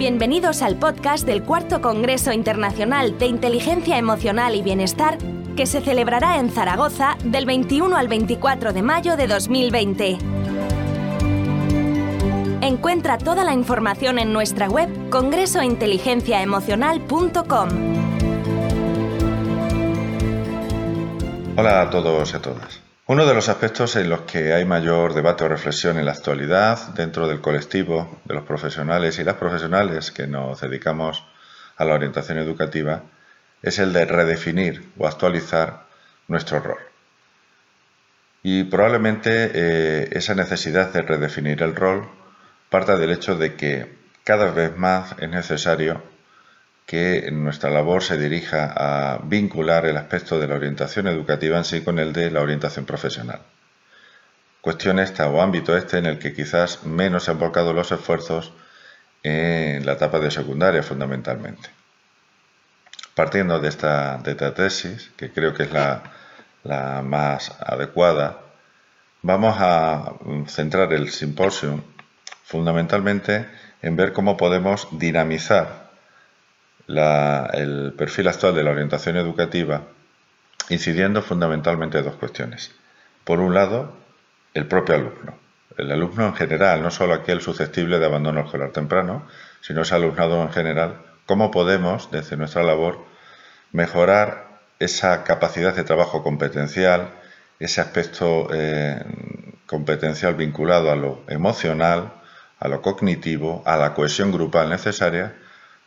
Bienvenidos al podcast del Cuarto Congreso Internacional de Inteligencia Emocional y Bienestar que se celebrará en Zaragoza del 21 al 24 de mayo de 2020. Encuentra toda la información en nuestra web congresointeligenciaemocional.com. Hola a todos y a todas. Uno de los aspectos en los que hay mayor debate o reflexión en la actualidad dentro del colectivo de los profesionales y las profesionales que nos dedicamos a la orientación educativa es el de redefinir o actualizar nuestro rol. Y probablemente eh, esa necesidad de redefinir el rol parta del hecho de que cada vez más es necesario que nuestra labor se dirija a vincular el aspecto de la orientación educativa en sí con el de la orientación profesional. Cuestión esta o ámbito este en el que quizás menos se han volcado los esfuerzos en la etapa de secundaria fundamentalmente. Partiendo de esta, tesis, que creo que es la, la más adecuada, vamos a centrar el simposium fundamentalmente en ver cómo podemos dinamizar el perfil actual de la orientación educativa incidiendo fundamentalmente en dos cuestiones. Por un lado, el propio alumno. El alumno en general, no solo aquel susceptible de abandono escolar temprano, sino ese alumnado en general, cómo podemos, desde nuestra labor, mejorar esa capacidad de trabajo competencial, ese aspecto eh, competencial vinculado a lo emocional, a lo cognitivo, a la cohesión grupal necesaria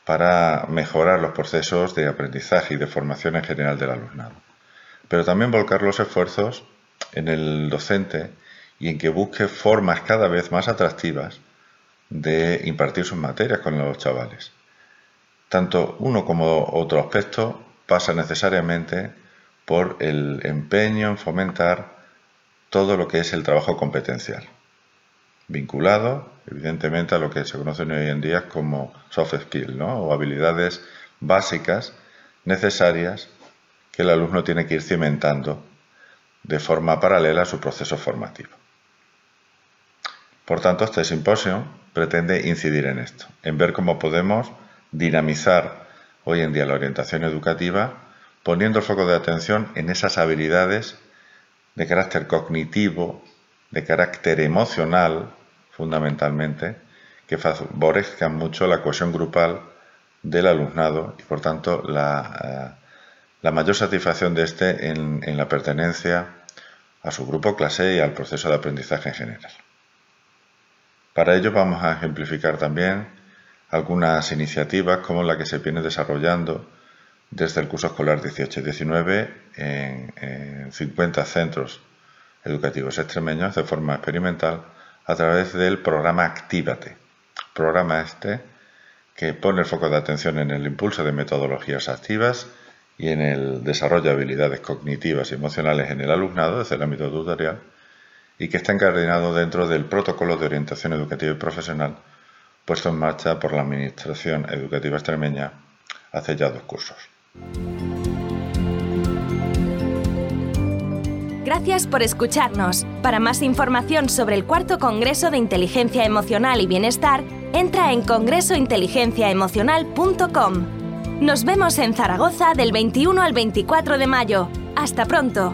para mejorar los procesos de aprendizaje y de formación en general del alumnado. Pero también volcar los esfuerzos en el docente y en que busque formas cada vez más atractivas de impartir sus materias con los chavales. Tanto uno como otro aspecto pasa necesariamente por el empeño en fomentar todo lo que es el trabajo competencial vinculado, evidentemente, a lo que se conoce hoy en día como soft skills, o habilidades básicas necesarias que el alumno tiene que ir cimentando de forma paralela a su proceso formativo. Por tanto, este simposio pretende incidir en esto, en ver cómo podemos dinamizar hoy en día la orientación educativa, poniendo el foco de atención en esas habilidades de carácter cognitivo, de carácter emocional, fundamentalmente, que favorezcan mucho la cohesión grupal del alumnado y, por tanto, la, eh, mayor satisfacción de éste en, la pertenencia a su grupo clase y al proceso de aprendizaje en general. Para ello vamos a ejemplificar también algunas iniciativas como la que se viene desarrollando desde el curso escolar 18-19 en, en 50 centros educativos extremeños de forma experimental a través del programa Actívate. Programa este que pone el foco de atención en el impulso de metodologías activas y en el desarrollo de habilidades cognitivas y emocionales en el alumnado desde el ámbito tutorial y que está encadenado dentro del protocolo de orientación educativa y profesional puesto en marcha por la Administración Educativa Extremeña hace ya dos cursos. Gracias por escucharnos. Para más información sobre el cuarto Congreso de Inteligencia Emocional y Bienestar, entra en congresointeligenciaemocional.com. Nos vemos en Zaragoza del 21 al 24 de mayo. Hasta pronto.